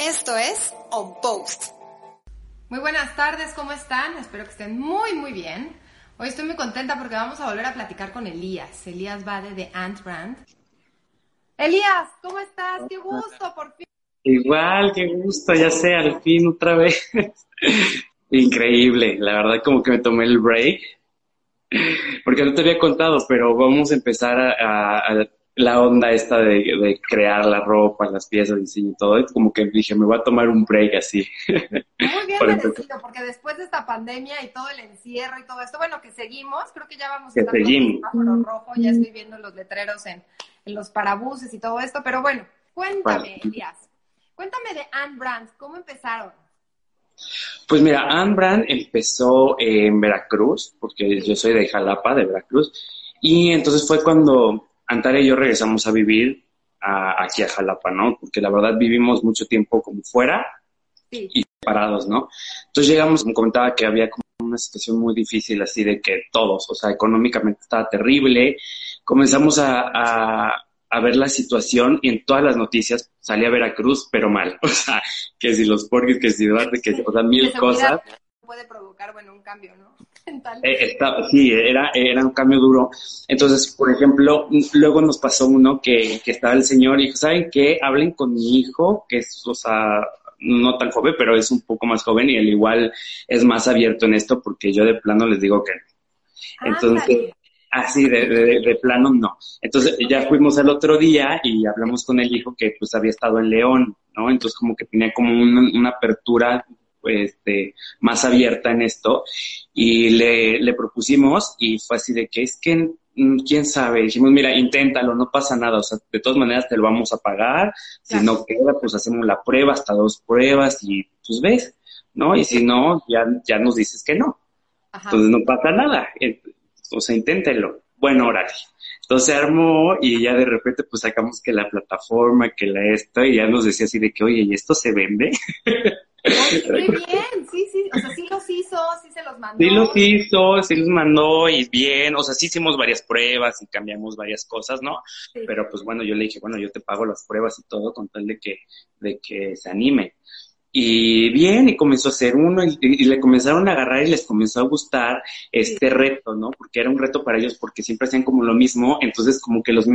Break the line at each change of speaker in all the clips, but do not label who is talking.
Esto es On Post. Muy buenas tardes, ¿cómo están? Espero que estén muy, muy bien. Hoy estoy muy contenta porque vamos a volver a platicar con Elías. Elías Bade de Ant Brand. Elías, ¿cómo estás? Qué gusto, por fin.
Igual, qué gusto, ya sé, al fin otra vez. Increíble, la verdad como que me tomé el break, porque no te había contado, pero vamos a empezar a, la onda esta de, crear la ropa, las piezas, de diseño y todo, como que dije, me voy a tomar un break así.
Muy bien merecido, porque después de esta pandemia y todo el encierro y todo esto, bueno, que seguimos, creo que ya vamos a estar
seguimos.
el rojo, ya estoy viendo los letreros en, en los parabuses y todo esto, pero bueno, cuéntame, Elias, cuéntame de Anne Brands, ¿cómo empezaron?
Pues mira, Anne Brand empezó en Veracruz, porque yo soy de Jalapa, de Veracruz, y entonces fue cuando Antara y yo regresamos a vivir aquí a Jalapa, ¿no? Porque la verdad vivimos mucho tiempo como fuera y parados, ¿no? Entonces llegamos, me comentaba que había como una situación muy difícil así de que todos, o sea, económicamente estaba terrible. Comenzamos a a ver la situación y en todas las noticias salía Veracruz, pero mal. O sea, que si los porquis, que si Duarte, que o sea, mil cosas.
Puede provocar, bueno, un cambio, ¿no?
Eh, sí, era, era un cambio duro. Entonces, por ejemplo, luego nos pasó uno que, que estaba el señor y dijo, ¿saben qué? Hablen con mi hijo, que es, o sea, no tan joven, pero es un poco más joven y él igual es más abierto en esto porque yo de plano les digo que Entonces, Así, de, de, plano no. Entonces ya fuimos el otro día y hablamos con el hijo que pues había estado en León, ¿no? Entonces como que tenía como una, apertura este, más abierta en esto y le, le propusimos y fue así de que es que mm, quién sabe, dijimos, mira, inténtalo, no pasa nada, o sea, de todas maneras te lo vamos a pagar, si no queda, pues hacemos la prueba, hasta dos pruebas y pues ves, ¿no? Y si no, ya, ya nos dices que no. Entonces no pasa nada o sea, inténtenlo. Bueno, órale. Entonces se armó y ya de repente pues sacamos que la plataforma, que la esto, y ya nos decía así de que, oye, ¿y esto se vende?
Muy bien, sí, sí, o sea, sí los hizo, sí se los mandó.
Sí los hizo, sí los mandó y bien, o sea, sí hicimos varias pruebas y cambiamos varias cosas, ¿no? Pero pues bueno, yo le dije, bueno, yo te pago las pruebas y todo con tal de que, de que se anime. Y bien, y comenzó a hacer uno y, le comenzaron a agarrar y les comenzó a gustar este reto, ¿no? Porque era un reto para ellos porque siempre hacían como lo mismo, entonces como que los,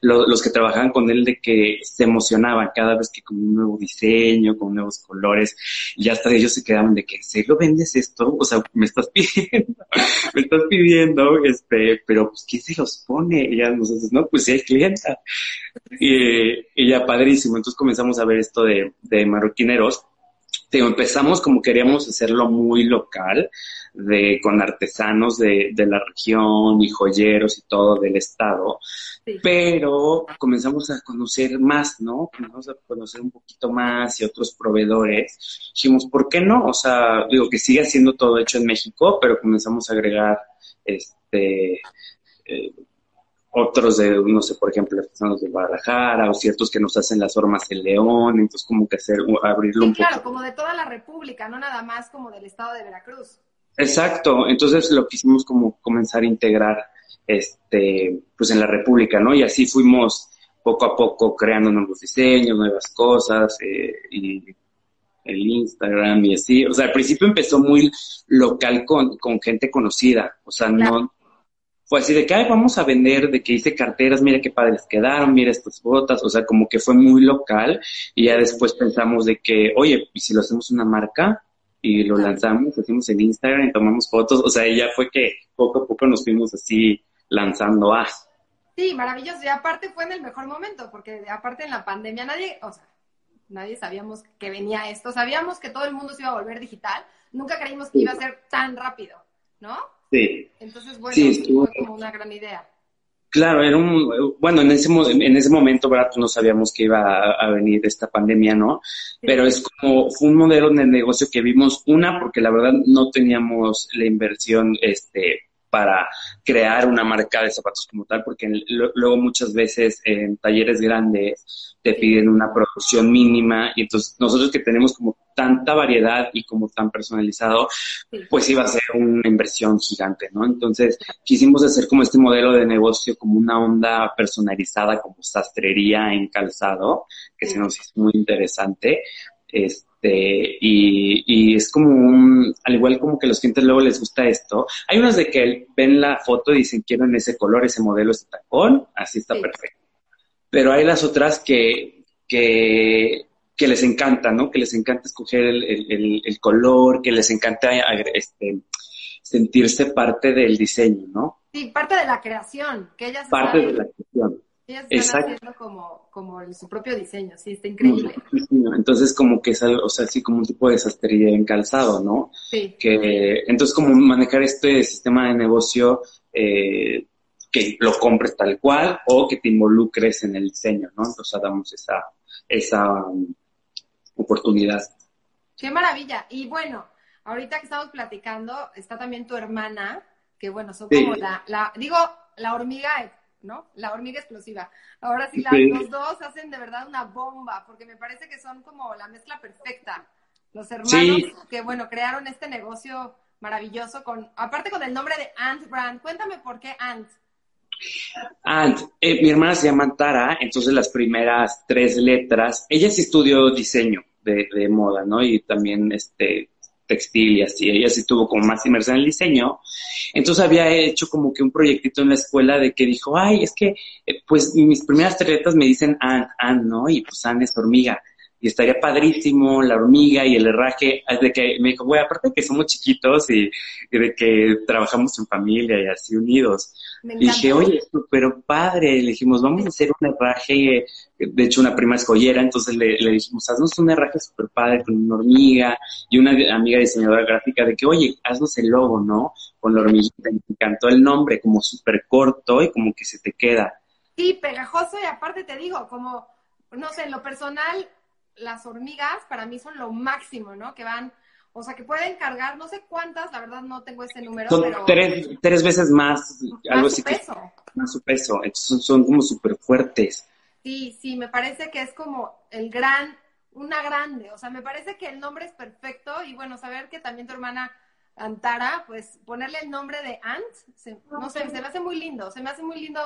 los, que trabajaban con él de que se emocionaban cada vez que con un nuevo diseño, con nuevos colores, y hasta ellos se quedaban de que, ¿en serio vendes esto? O sea, me estás pidiendo, me estás pidiendo, este, pero pues ¿quién se los pone? Y ya nosotros, no, pues sí hay clienta. Y, y ya padrísimo, entonces comenzamos a ver esto de, de marroquineros empezamos como queríamos hacerlo muy local, de, con artesanos de, de la región y joyeros y todo del estado, pero comenzamos a conocer más, ¿no? Comenzamos a conocer un poquito más y otros proveedores. Dijimos, ¿por qué no? O sea, digo que sigue siendo todo hecho en México, pero comenzamos a agregar este eh, otros de, no sé, por ejemplo, artesanos de Guadalajara o ciertos que nos hacen las formas en León, entonces como que hacer, abrirlo un
poco. Claro, como de toda la República, no nada más como del estado de Veracruz.
Exacto, entonces lo quisimos como comenzar a integrar, este, pues en la República, ¿no? Y así fuimos poco a poco creando nuevos diseños, nuevas cosas, eh, y el Instagram y así. O sea, al principio empezó muy local con, con gente conocida, o sea, no fue así de que, ay, vamos a vender, de que hice carteras, mira qué padres quedaron, mira estas botas, o sea, como que fue muy local y ya después pensamos de que, oye, ¿y si lo hacemos una marca? Y lo lanzamos, hacemos en Instagram y tomamos fotos, o sea, ya fue que poco a poco nos fuimos así lanzando a.
Sí, maravilloso, y aparte fue en el mejor momento, porque aparte en la pandemia nadie, o sea, nadie sabíamos que venía esto, sabíamos que todo el mundo se iba a volver digital, nunca creímos que iba a ser tan rápido, ¿no?
Sí.
Entonces, bueno, sí, fue como una gran idea.
Claro, era un, bueno, en ese, en ese momento, ¿verdad? Pues no sabíamos que iba a, venir esta pandemia, ¿no? Pero es como, fue un modelo de negocio que vimos, una, porque la verdad no teníamos la inversión, este, para crear una marca de zapatos como tal, porque luego muchas veces en talleres grandes te piden una producción mínima y entonces nosotros que tenemos como tanta variedad y como tan personalizado, pues iba a ser una inversión gigante, ¿no? Entonces quisimos hacer como este modelo de negocio como una onda personalizada como sastrería en calzado, que se nos hizo muy interesante. Este, este, y, y, es como un, al igual como que los clientes luego les gusta esto, hay unos de que ven la foto y dicen quiero en ese color, ese modelo, ese tacón, así está perfecto. Pero hay las otras que, que, que les encanta, ¿no? Que les encanta escoger el, el, el color, que les encanta este, sentirse parte del diseño, ¿no?
Sí, parte de la creación, que ellas
Parte de la creación.
Ellas están haciendo como, como su propio diseño, sí, está increíble.
Entonces, como que es algo, o sea, así como un tipo de sastrería en calzado, ¿no?
Sí.
Que, entonces, como manejar este sistema de negocio, eh, que lo compres tal cual o que te involucres en el diseño, ¿no? Entonces, damos esa, esa um, oportunidad.
Qué maravilla. Y bueno, ahorita que estamos platicando, está también tu hermana, que bueno, son como la, la, digo, la hormiga ¿no? La hormiga explosiva. Ahora sí, los dos hacen de verdad una bomba, porque me parece que son como la mezcla perfecta. Los hermanos que, bueno, crearon este negocio maravilloso con, aparte con el nombre de Ant Brand. Cuéntame por qué Ant.
Ant, eh, mi hermana se llama Tara, entonces las primeras tres letras, ella sí estudió diseño de, de moda, ¿no? Y también este textil y así. Ella sí tuvo como más inmersión en el diseño. Entonces había hecho como que un proyectito en la escuela de que dijo, ay, es que, eh, pues mis primeras letras me dicen Ann, Ann, ¿no? Y pues Ann es hormiga y estaría padrísimo la hormiga y el herraje, de que me dijo, güey, aparte de que somos chiquitos y, de que trabajamos en familia y así unidos. Y dije, oye, pero padre, le dijimos, vamos a hacer un herraje, de hecho una prima es joyera, entonces le, le dijimos, haznos un herraje súper padre con una hormiga y una amiga diseñadora gráfica de que, oye, haznos el logo, ¿no? Con la hormiguita, me encantó el nombre, como súper corto y como que se te queda.
Sí, pegajoso y aparte te digo, como, no sé, en lo personal, las hormigas para mí son lo máximo, ¿no? Que van, o sea, que pueden cargar, no sé cuántas, la verdad no tengo ese número,
son
pero...
Tres, tres veces más, algo así.
peso.
más su peso. Entonces son como súper fuertes.
Sí, sí, me parece que es como el gran, una grande, o sea, me parece que el nombre es perfecto y bueno, saber que también tu hermana Antara, pues ponerle el nombre de Ant, no sé, se me hace muy lindo, se me hace muy lindo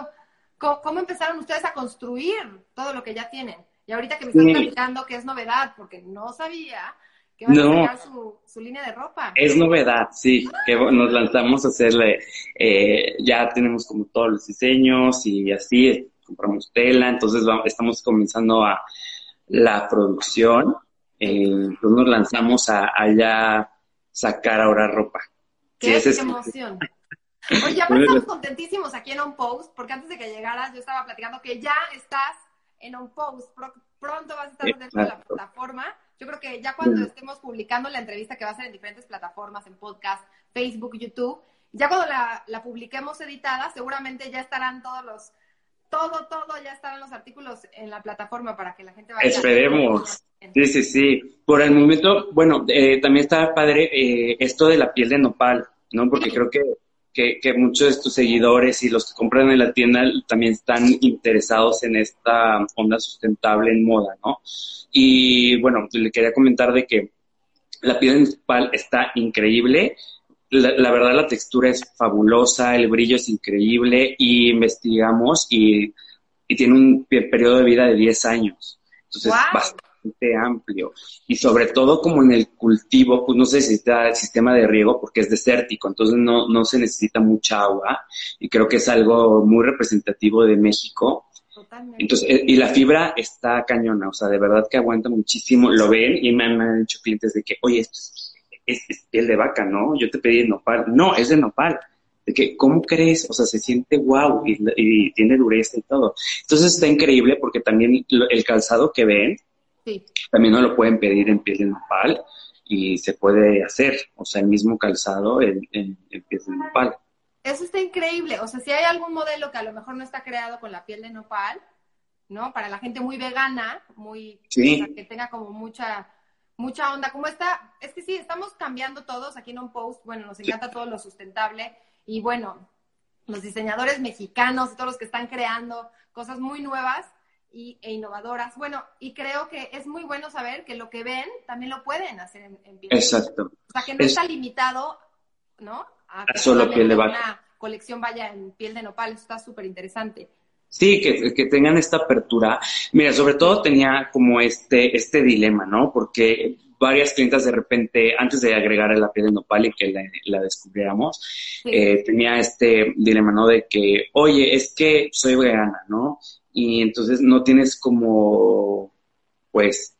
cómo empezaron ustedes a construir todo lo que ya tienen. Y ahorita que me estás platicando que es novedad, porque no sabía que va a sacar su, línea de ropa.
Es novedad, sí, que nos lanzamos a hacerle, eh, ya tenemos como todos los diseños y así, compramos tela, entonces estamos comenzando a la producción, eh, entonces nos lanzamos a, ya sacar ahora ropa.
¡Qué emoción! Oye, pues estamos contentísimos aquí en On Post, porque antes de que llegaras yo estaba platicando que ya estás en un post. pronto vas a estar dentro de la plataforma. Yo creo que ya cuando estemos publicando la entrevista que va a ser en diferentes plataformas, en podcast, Facebook, YouTube, ya cuando la, la publiquemos editada, seguramente ya estarán todos los, todo, todo, ya estarán los artículos en la plataforma para que la gente vaya.
Esperemos. Sí, sí, sí. Por el momento, bueno, eh, también está padre eh, esto de la piel de nopal, ¿no? Porque creo que que, muchos de tus seguidores y los que compran en la tienda también están interesados en esta onda sustentable en moda, ¿no? Y bueno, le quería comentar de que la piel principal está increíble. La, verdad, la textura es fabulosa, el brillo es increíble y investigamos y, tiene un periodo de vida de 10 años. Entonces, bastante amplio y sobre todo como en el cultivo, pues no se necesita el sistema de riego porque es desértico, entonces no, no se necesita mucha agua y creo que es algo muy representativo de México. Entonces, eh, y la fibra está cañona, o sea, de verdad que aguanta muchísimo, lo ven y me han, dicho clientes de que, oye, esto es, piel de vaca, ¿no? Yo te pedí nopal, no, es de nopal de que, ¿cómo crees? O sea, se siente wow y, y, tiene dureza y todo. Entonces está increíble porque también el calzado que ven también no lo pueden pedir en piel de nopal y se puede hacer, o sea, el mismo calzado en, piel de nopal.
Eso está increíble. O sea, si hay algún modelo que a lo mejor no está creado con la piel de nopal, ¿no? Para la gente muy vegana, muy que tenga como mucha mucha onda. Como está, es que sí, estamos cambiando todos aquí en un post. Bueno, nos encanta todo lo sustentable y bueno, los diseñadores mexicanos y todos los que están creando cosas muy nuevas y, e innovadoras. Bueno, y creo que es muy bueno saber que lo que ven también lo pueden hacer en, piel.
Exacto.
O sea, que no está limitado, ¿no?
A que vaca.
Una colección vaya en piel de nopal, eso está súper interesante.
Sí, que, que, tengan esta apertura. Mira, sobre todo tenía como este, este dilema, ¿no? Porque varias clientas de repente, antes de agregar la piel de nopal y que la, descubriéramos, eh, tenía este dilema, ¿no? De que, oye, es que soy vegana, ¿no? Y entonces no tienes como, pues,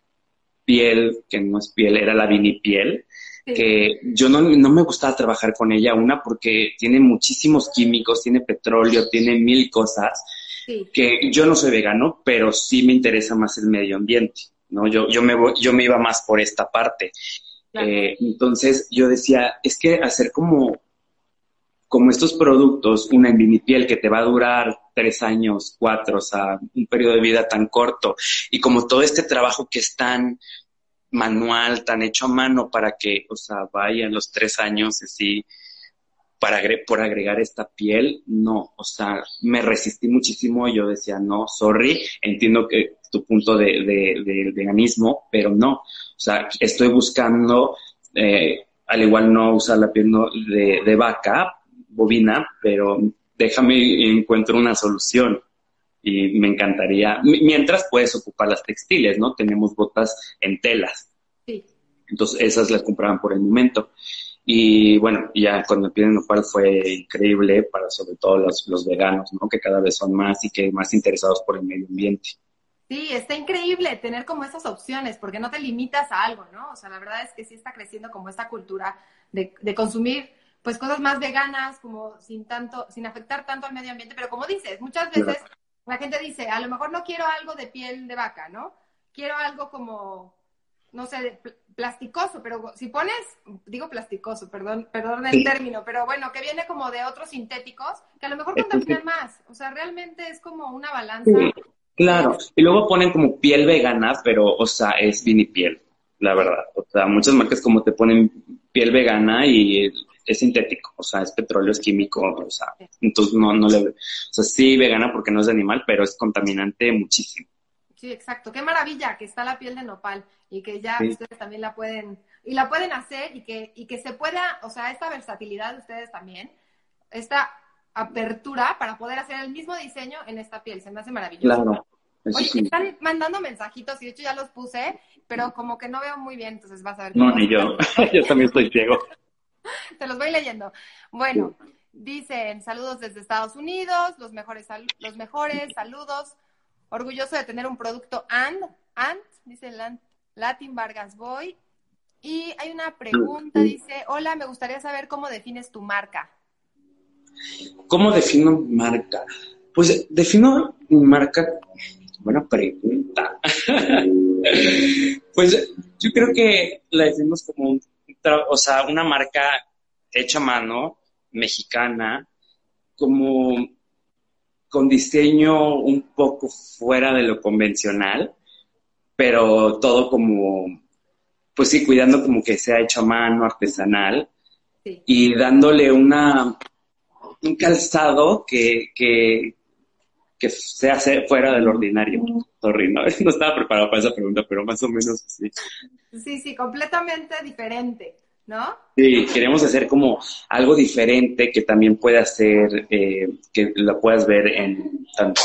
piel, que no es piel, era la vinipiel, que yo no, no, me gustaba trabajar con ella, una porque tiene muchísimos químicos, tiene petróleo, tiene mil cosas, que yo no soy vegano, pero sí me interesa más el medio ambiente, ¿no? Yo, yo, me, yo me iba más por esta parte. Eh, entonces yo decía, es que hacer como, como estos productos, una en piel que te va a durar tres años, cuatro, o sea, un periodo de vida tan corto, y como todo este trabajo que es tan manual, tan hecho a mano para que, o sea, vayan los tres años así, para por agregar esta piel, no, o sea, me resistí muchísimo, yo decía, no, sorry, entiendo que tu punto de, del veganismo, pero no, o sea, estoy buscando, eh, al igual no usar la piel de, de vaca, bovina, pero déjame encuentro una solución y me encantaría, mientras puedes ocupar las textiles, ¿no? Tenemos botas en telas. Sí. Entonces esas las compraban por el momento. Y bueno, ya cuando me piden nopal fue increíble para sobre todo los, los veganos, ¿no? Que cada vez son más y que más interesados por el medio ambiente.
Sí, está increíble tener como esas opciones, porque no te limitas a algo, ¿no? O sea, la verdad es que sí está creciendo como esta cultura de, de consumir pues cosas más veganas, como sin tanto, sin afectar tanto al medio ambiente, pero como dices, muchas veces la gente dice, a lo mejor no quiero algo de piel de vaca, ¿no? Quiero algo como, no sé, plasticoso, pero si pones, digo plasticoso, perdón, perdón el término, pero bueno, que viene como de otros sintéticos, que a lo mejor contaminan más. O sea, realmente es como una balanza.
claro, y luego ponen como piel vegana, pero, o sea, es vinipiel, la verdad. O sea, muchas marcas como te ponen piel vegana y es sintético, o sea, es petróleo, es químico, o sea, entonces no, no le, o sea, sí vegana porque no es de animal, pero es contaminante muchísimo.
Sí, exacto. Qué maravilla que está la piel de nopal y que ya ustedes también la pueden y la pueden hacer y que y que se pueda, o sea, esta versatilidad de ustedes también, esta apertura para poder hacer el mismo diseño en esta piel. Se me hace maravilloso.
Claro.
Oye, están mandando mensajitos y de hecho ya los puse, pero como que no veo muy bien, entonces vas a ver.
No, ni yo. yo también estoy ciego.
Te los voy leyendo. Bueno, dicen saludos desde Estados Unidos, los mejores, los mejores saludos orgulloso de tener un producto AND, AND, dice Latin Vargas Boy. Y hay una pregunta, dice, hola, me gustaría saber cómo defines tu marca.
¿Cómo defino marca? Pues defino mi marca, buena pregunta. pues yo creo que la definimos como o sea, una marca hecha a mano, mexicana, como con diseño un poco fuera de lo convencional, pero todo como, pues sí, cuidando como que sea hecho a mano, artesanal, y dándole una, un calzado que, que, que sea fuera del ordinario. Sorry, ¿no? no estaba preparado para esa pregunta, pero más o menos sí.
Sí, sí, completamente diferente. ¿no?
Sí, queremos hacer como algo diferente que también pueda ser, eh, que lo puedas ver en tanto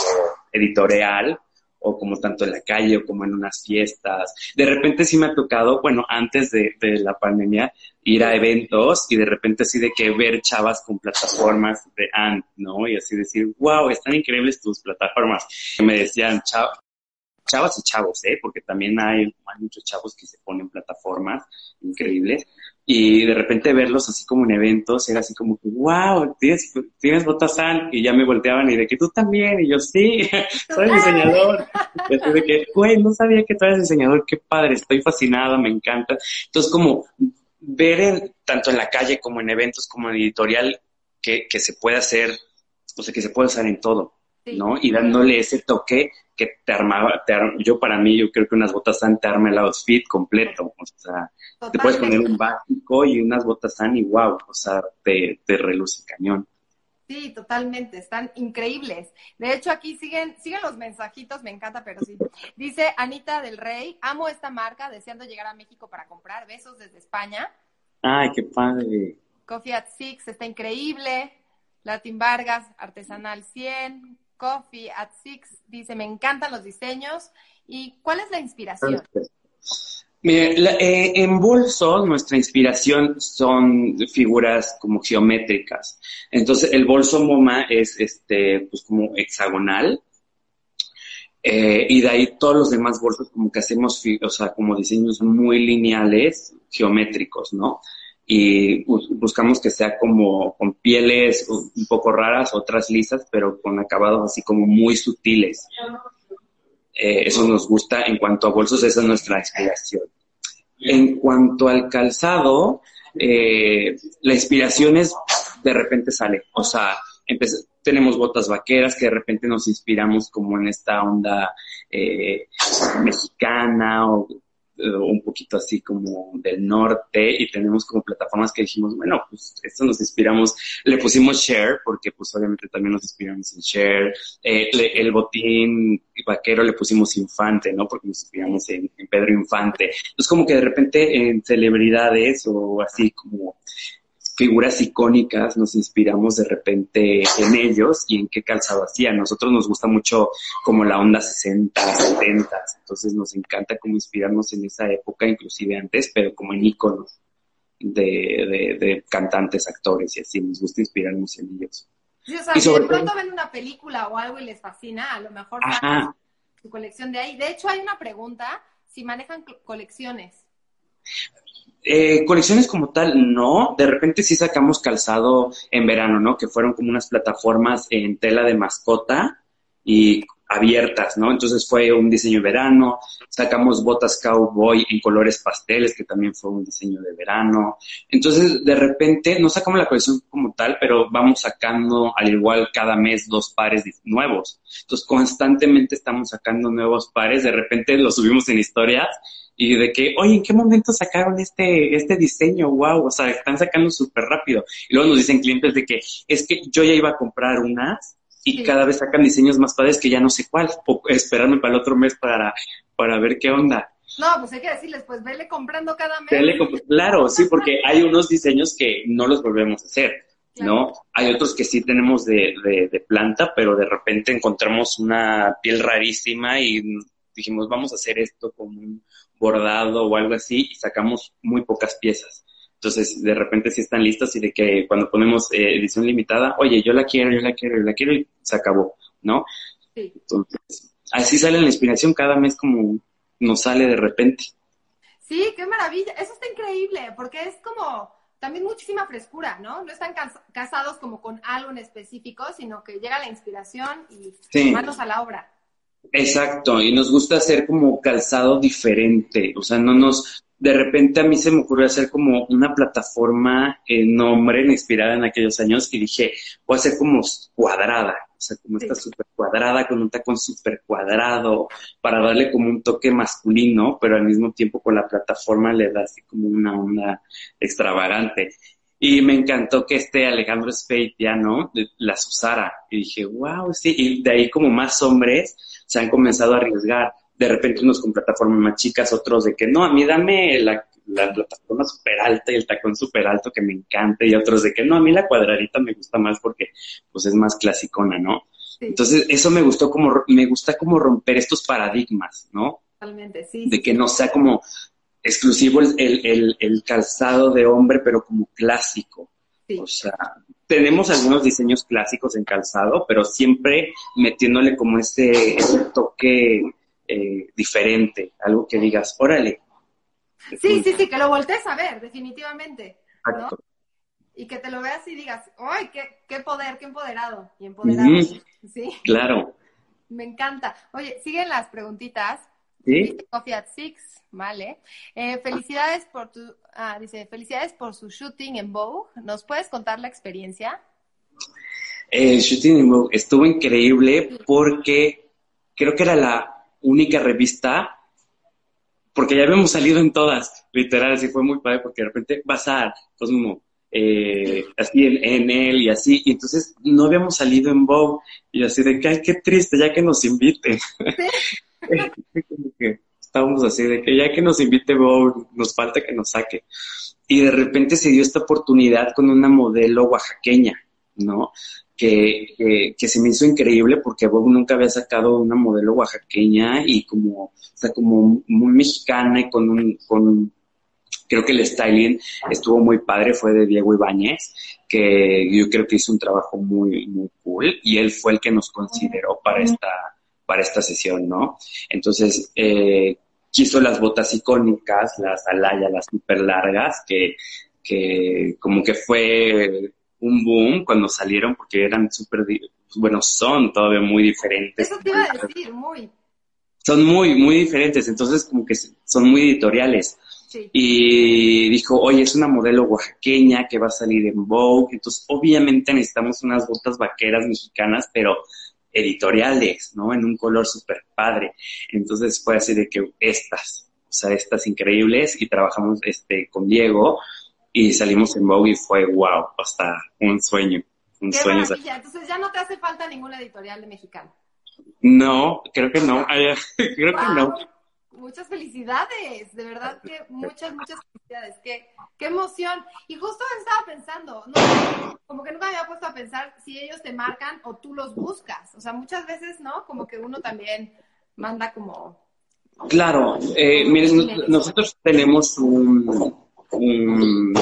editorial o como tanto en la calle o como en unas fiestas. De repente sí me ha tocado, bueno, antes de, la pandemia, ir a eventos y de repente así de que ver chavas con plataformas de ANT, ¿no? Y así decir, wow, están increíbles tus plataformas. me decían, chavas y chavos, ¿eh? Porque también hay, hay muchos chavos que se ponen plataformas increíbles y de repente verlos así como en eventos era así como que, wow, tienes, tienes botas y ya me volteaban y de que tú también, y yo sí, soy diseñador. Y así de que, güey, no sabía que tú eres diseñador, qué padre, estoy fascinada, me encanta. Entonces como ver en, tanto en la calle como en eventos como en editorial que, que se puede hacer, o sea, que se puede usar en todo, ¿no? Y dándole ese toque que te armaba, te yo para mí, yo creo que unas botas tan te arma el outfit completo, o sea, te puedes poner un básico y unas botas tan y wow, o sea, te, te reluce cañón.
Sí, totalmente, están increíbles. De hecho, aquí siguen, siguen los mensajitos, me encanta, pero sí. Dice Anita del Rey, amo esta marca, deseando llegar a México para comprar. Besos desde España.
Ay, qué padre.
Coffee at Six, está increíble. Latin Vargas, Artesanal 100. Coffee at Six, dice, me encantan los diseños. ¿Y cuál es la inspiración?
Mire, eh, en bolso nuestra inspiración son figuras como geométricas. Entonces el bolso MoMA es este, pues como hexagonal. Eh, y de ahí todos los demás bolsos como que hacemos, o sea, como diseños muy lineales, geométricos, ¿no? Y buscamos que sea como con pieles un poco raras, otras lisas, pero con acabados así como muy sutiles. Eh, eso nos gusta en cuanto a bolsos, esa es nuestra inspiración. En cuanto al calzado, eh, la inspiración es de repente sale, o sea, tenemos botas vaqueras que de repente nos inspiramos como en esta onda eh, mexicana o un poquito así como del norte y tenemos como plataformas que dijimos, bueno, pues esto nos inspiramos, le pusimos Share porque pues obviamente también nos inspiramos en Share, eh, el botín vaquero le pusimos Infante, ¿no? Porque nos inspiramos en Pedro Infante. Entonces como que de repente en celebridades o así como figuras icónicas, nos inspiramos de repente en ellos y en qué calzado hacían. Nosotros nos gusta mucho como la onda 60, 70, entonces nos encanta como inspirarnos en esa época, inclusive antes, pero como en íconos de, de, cantantes, actores y así, nos gusta inspirarnos en ellos.
Sí, o sea, si de pronto ven una película o algo y les fascina, a lo mejor su colección de ahí. De hecho, hay una pregunta, si manejan colecciones.
Eh, colecciones como tal, no. De repente sí sacamos calzado en verano, ¿no? Que fueron como unas plataformas en tela de mascota y abiertas, ¿no? Entonces fue un diseño de verano. Sacamos botas cowboy en colores pasteles, que también fue un diseño de verano. Entonces, de repente, no sacamos la colección como tal, pero vamos sacando al igual cada mes dos pares nuevos. Entonces, constantemente estamos sacando nuevos pares. De repente los subimos en historias y de que, oye, ¿en qué momento sacaron este, este diseño? Wow, o sea, están sacando súper rápido. Y luego nos dicen clientes de que es que yo ya iba a comprar unas y cada vez sacan diseños más padres que ya no sé cuál, o esperarme para el otro mes para, para ver qué onda.
No, pues hay que decirles, pues vele comprando cada mes.
claro, sí, porque hay unos diseños que no los volvemos a hacer, ¿no? Hay otros que sí tenemos de, de, de planta, pero de repente encontramos una piel rarísima y dijimos, vamos a hacer esto como un bordado o algo así y sacamos muy pocas piezas. Entonces, de repente sí están listas y de que cuando ponemos eh, edición limitada, oye, yo la quiero, yo la quiero, yo la quiero y se acabó, ¿no? Sí. Entonces, así sale la inspiración cada mes como nos sale de repente.
Sí, qué maravilla. Eso está increíble porque es como también muchísima frescura, ¿no? No están casados como con algo en específico, sino que llega la inspiración y manos a la obra.
Exacto, y nos gusta hacer como calzado diferente, o sea, no nos, de repente a mí se me ocurrió hacer como una plataforma en nombre, inspirada en aquellos años, y dije, voy a hacer como cuadrada, o sea, como esta súper cuadrada, con un tacón súper cuadrado, para darle como un toque masculino, pero al mismo tiempo con la plataforma le da así como una onda extravagante. Y me encantó que este Alejandro Spade ya, ¿no? Las usara. Y dije, wow, sí. Y de ahí como más hombres se han comenzado a arriesgar. De repente unos con plataformas más chicas, otros de que no, a mí dame la, plataforma súper alta y el tacón súper alto que me encanta y otros de que no, a mí la cuadradita me gusta más porque pues es más clasicona, ¿no? Entonces eso me gustó como, me gusta como romper estos paradigmas, ¿no?
Totalmente, sí.
De que no sea como exclusivo el, el, el, calzado de hombre, pero como clásico. O sea, tenemos algunos diseños clásicos en calzado, pero siempre metiéndole como este, toque eh, diferente, algo que digas, órale.
Sí, sí, sí, que lo voltees a ver, definitivamente. Y que te lo veas y digas, ¡ay, qué, qué poder, qué empoderado! Y empoderado. Sí.
Claro.
Me encanta. Oye, siguen las preguntitas.
Sí.
Coffee at Six. Vale. Eh, felicidades por tu, ah, dice, felicidades por su shooting en Vogue. ¿Nos puedes contar la experiencia?
El shooting en Vogue estuvo increíble porque creo que era la única revista, porque ya habíamos salido en todas, literal, así fue muy padre, porque de repente vas a Cosmo, eh, así en, él y así, y entonces no habíamos salido en Vogue, y así de que, ay, qué triste, ya que nos inviten. estábamos así de que ya que nos invite Vogue, nos falta que nos saque. Y de repente se dio esta oportunidad con una modelo oaxaqueña, ¿no? Que, que, se me hizo increíble porque Vogue nunca había sacado una modelo oaxaqueña y como, o sea, como muy mexicana y con un, con creo que el styling estuvo muy padre, fue de Diego Ibáñez, que yo creo que hizo un trabajo muy, muy cool y él fue el que nos consideró para esta, para esta sesión, ¿no? Entonces, eh, quiso las botas icónicas, las alaya, las super largas, que, que como que fue un boom cuando salieron porque eran súper, bueno, son todavía muy diferentes.
Eso te iba a decir, muy.
Son muy, muy diferentes, entonces como que son muy editoriales. Y dijo, oye, es una modelo oaxaqueña que va a salir en Vogue, entonces obviamente necesitamos unas botas vaqueras mexicanas, pero editoriales, ¿no? En un color súper padre. Entonces fue así de que estas, o sea, estas increíbles y trabajamos este, con Diego y salimos en Vogue y fue wow, hasta un sueño. Un
Qué
sueño.
Maravilla. Entonces ya no te hace falta ninguna editorial de mexicano.
No, creo que no. creo que no
muchas felicidades, de verdad que muchas, muchas felicidades, qué, qué emoción. Y justo estaba pensando, no, como que nunca me había puesto a pensar si ellos te marcan o tú los buscas. O sea, muchas veces, ¿no? Como que uno también manda como...
Claro, eh, miren, nosotros tenemos un, un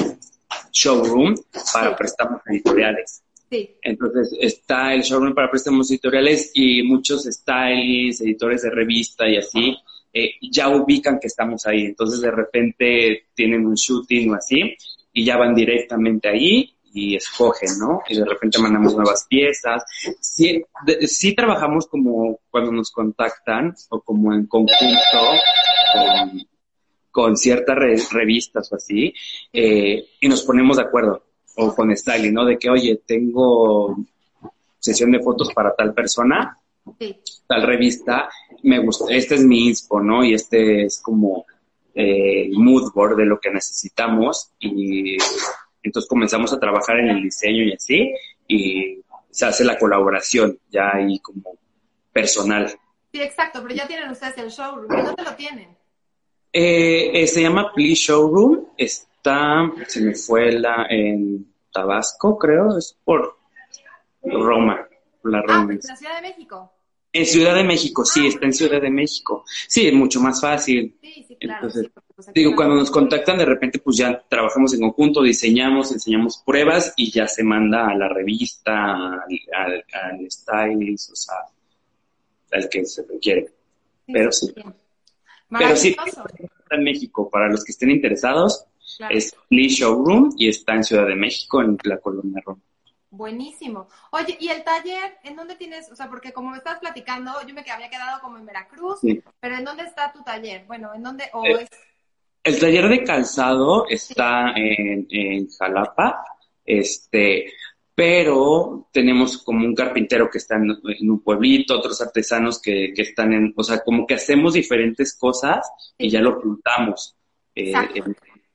showroom para préstamos editoriales.
Sí.
Entonces está el showroom para préstamos editoriales y muchos stylists, editores de revista y así eh, ya ubican que estamos ahí. Entonces de repente tienen un shooting o así y ya van directamente ahí y escogen, ¿no? Y de repente mandamos nuevas piezas. Sí, trabajamos como cuando nos contactan o como en conjunto con, ciertas revistas o así eh, y nos ponemos de acuerdo o con styling, ¿no? De que, oye, tengo sesión de fotos para tal persona, tal revista, me gusta, este es mi inspo, ¿no? Y este es como eh, mood board de lo que necesitamos y entonces comenzamos a trabajar en el diseño y así y se hace la colaboración ya ahí como personal.
Sí, exacto, pero ya tienen ustedes el showroom. dónde lo tienen?
Eh, eh, se llama Please Showroom, está, se me fue la, en Tabasco, creo, es por Roma, la
Roma. Ah, en la Ciudad de México.
En Ciudad de México, sí, está en Ciudad de México. Sí, es mucho más fácil.
Sí, sí, claro. Entonces,
digo, cuando nos contactan, de repente, pues ya trabajamos en conjunto, diseñamos, enseñamos pruebas y ya se manda a la revista, al, al, stylist, o sea, al que se requiere. Pero sí. Pero sí, está en México. Para los que estén interesados, es Lee Showroom y está en Ciudad de México, en la colonia Roma.
Buenísimo. Oye, ¿y el taller en dónde tienes? O sea, porque como me estás platicando, yo me había quedado como en Veracruz, pero ¿en dónde está tu taller? Bueno, ¿en dónde? O
eh,
es...
El taller de calzado está en, en Jalapa, este, pero tenemos como un carpintero que está en, un pueblito, otros artesanos que, que, están en, o sea, como que hacemos diferentes cosas y ya lo juntamos eh, en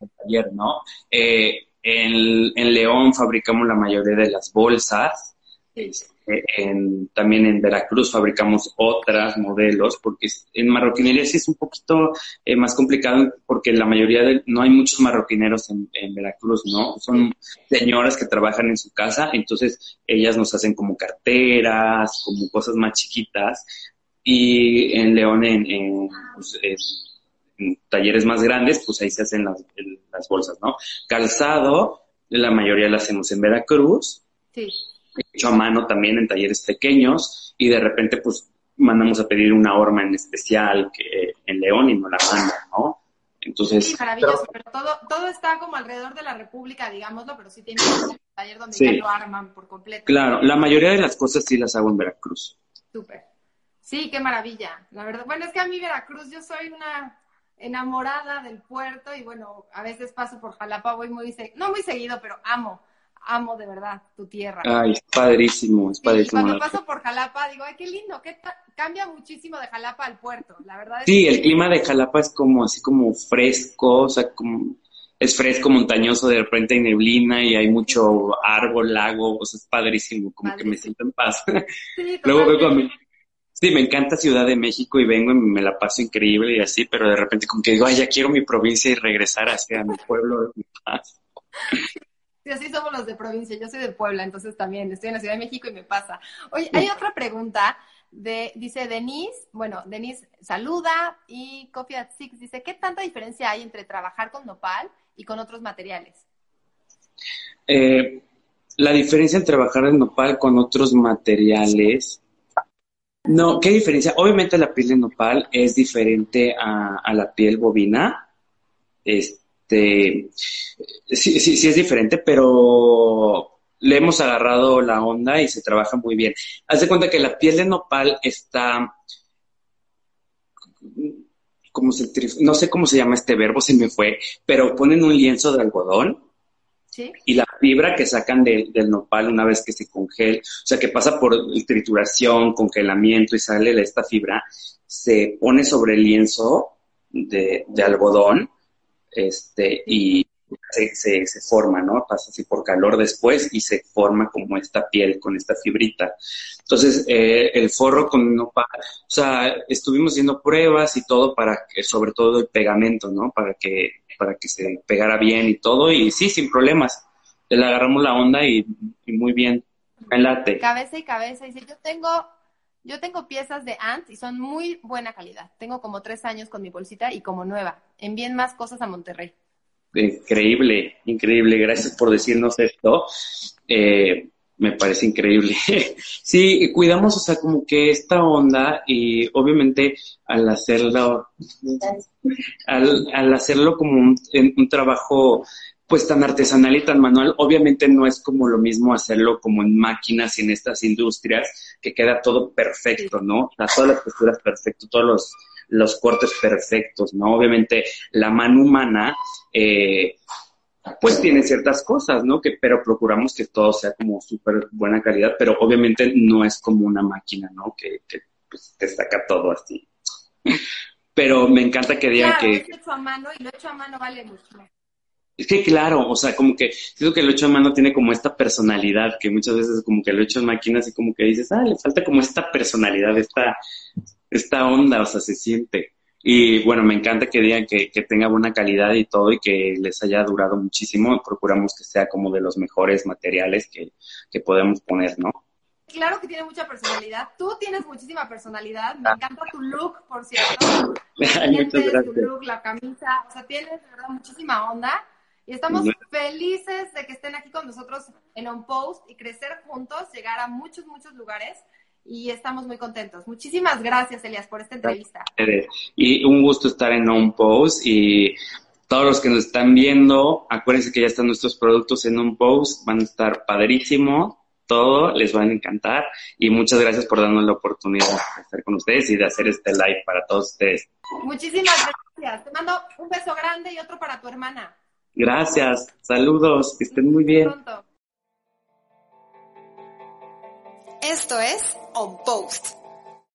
el taller, ¿no? Eh, en, León fabricamos la mayoría de las bolsas. Este, también en Veracruz fabricamos otras modelos, porque en marroquinería sí es un poquito eh, más complicado, porque la mayoría de, no hay muchos marroquineros en, Veracruz, ¿no? Son señoras que trabajan en su casa, entonces ellas nos hacen como carteras, como cosas más chiquitas, y en León, en, pues, talleres más grandes, pues ahí se hacen las, las bolsas, ¿no? Calzado, la mayoría lo hacemos en Veracruz.
Sí.
Hecho a mano también en talleres pequeños y de repente pues mandamos a pedir una horma en especial que en León y no la manda, ¿no? Entonces,
sí, maravilloso, pero, todo, todo está como alrededor de la República, digámoslo, pero sí tiene un taller donde ya lo arman por completo.
Claro, la mayoría de las cosas sí las hago en Veracruz.
Súper. Sí, qué maravilla, la verdad. Bueno, es que a mí Veracruz yo soy una enamorada del puerto y bueno, a veces paso por Jalapa, voy muy, no muy seguido, pero amo, amo de verdad tu tierra.
Ay, es padrísimo, es padrísimo.
cuando paso por Jalapa digo, ay, qué lindo, que cambia muchísimo de Jalapa al puerto, la verdad. Es
sí, el clima de Jalapa es como así como fresco, o sea, como es fresco, montañoso, de repente hay neblina y hay mucho árbol, lago, o sea, es padrísimo, como que me siento en paz. Sí, Luego veo Sí, me encanta Ciudad de México y vengo y me la paso increíble y así, pero de repente como que digo, ay, ya quiero mi provincia y regresar hacia mi pueblo de mi paz.
Sí, así somos los de provincia. Yo soy de Puebla, entonces también estoy en la Ciudad de México y me pasa. Oye, hay otra pregunta de, dice Denise, bueno, Denise saluda y Coffee at Six dice, ¿qué tanta diferencia hay entre trabajar con nopal y con otros materiales?
Eh, la diferencia entre trabajar en nopal con otros materiales no, ¿qué diferencia? Obviamente la piel de nopal es diferente a, la piel bovina. Este, sí, sí, sí es diferente, pero le hemos agarrado la onda y se trabaja muy bien. Haz de cuenta que la piel de nopal está, como se, no sé cómo se llama este verbo, se me fue, pero ponen un lienzo de algodón y la fibra que sacan del nopal una vez que se congela, o sea, que pasa por trituración, congelamiento y sale esta fibra, se pone sobre el lienzo de, algodón este, y se, se, forma, ¿no? Pasa así por calor después y se forma como esta piel con esta fibrita. Entonces, eh, el forro con nopal, o sea, estuvimos haciendo pruebas y todo para que, sobre todo el pegamento, ¿no? Para que para que se pegara bien y todo, y sí, sin problemas. Le agarramos la onda y, muy bien. Late.
Cabeza y cabeza. Y si yo tengo, yo tengo piezas de Ant y son muy buena calidad. Tengo como tres años con mi bolsita y como nueva. Envíen más cosas a Monterrey.
Increíble, increíble. Gracias por decirnos esto. Eh, me parece increíble. sí, cuidamos, o sea, como que esta onda y obviamente al hacerlo, al, hacerlo como un, un, trabajo pues tan artesanal y tan manual, obviamente no es como lo mismo hacerlo como en máquinas y en estas industrias, que queda todo perfecto, ¿no? todas las posturas perfectas, todos los, los cortes perfectos, ¿no? Obviamente la mano humana, eh, pues tiene ciertas cosas, ¿no? Que, pero procuramos que todo sea como súper buena calidad, pero obviamente no es como una máquina, ¿no? Que, que pues, te saca todo así. Pero me encanta que digan que...
Lo hecho a mano y lo hecho a mano vale mucho.
Es que claro, o sea, como que siento que lo hecho a mano tiene como esta personalidad, que muchas veces como que lo hecho en máquinas y como que dices, ah, le falta como esta personalidad, esta, esta onda, o sea, se siente. Y bueno, me encanta que digan que, tenga buena calidad y todo y que les haya durado muchísimo. Procuramos que sea como de los mejores materiales que, que podemos poner, ¿no?
Claro que tiene mucha personalidad. Tú tienes muchísima personalidad. Me encanta tu look, por cierto. Muchas gracias. Tu look, la camisa. O sea, tienes de verdad muchísima onda. Y estamos felices de que estén aquí con nosotros en On Post y crecer juntos, llegar a muchos, muchos lugares y estamos muy contentos. Muchísimas gracias, Elias, por esta entrevista.
Y un gusto estar en On Post y todos los que nos están viendo, acuérdense que ya están nuestros productos en On Post, van a estar padrísimo, todo les va a encantar y muchas gracias por darnos la oportunidad de estar con ustedes y de hacer este live para todos ustedes.
Muchísimas gracias. Te mando un beso grande y otro para tu hermana.
Gracias. Saludos. Que estén muy bien.
Esto es On Post.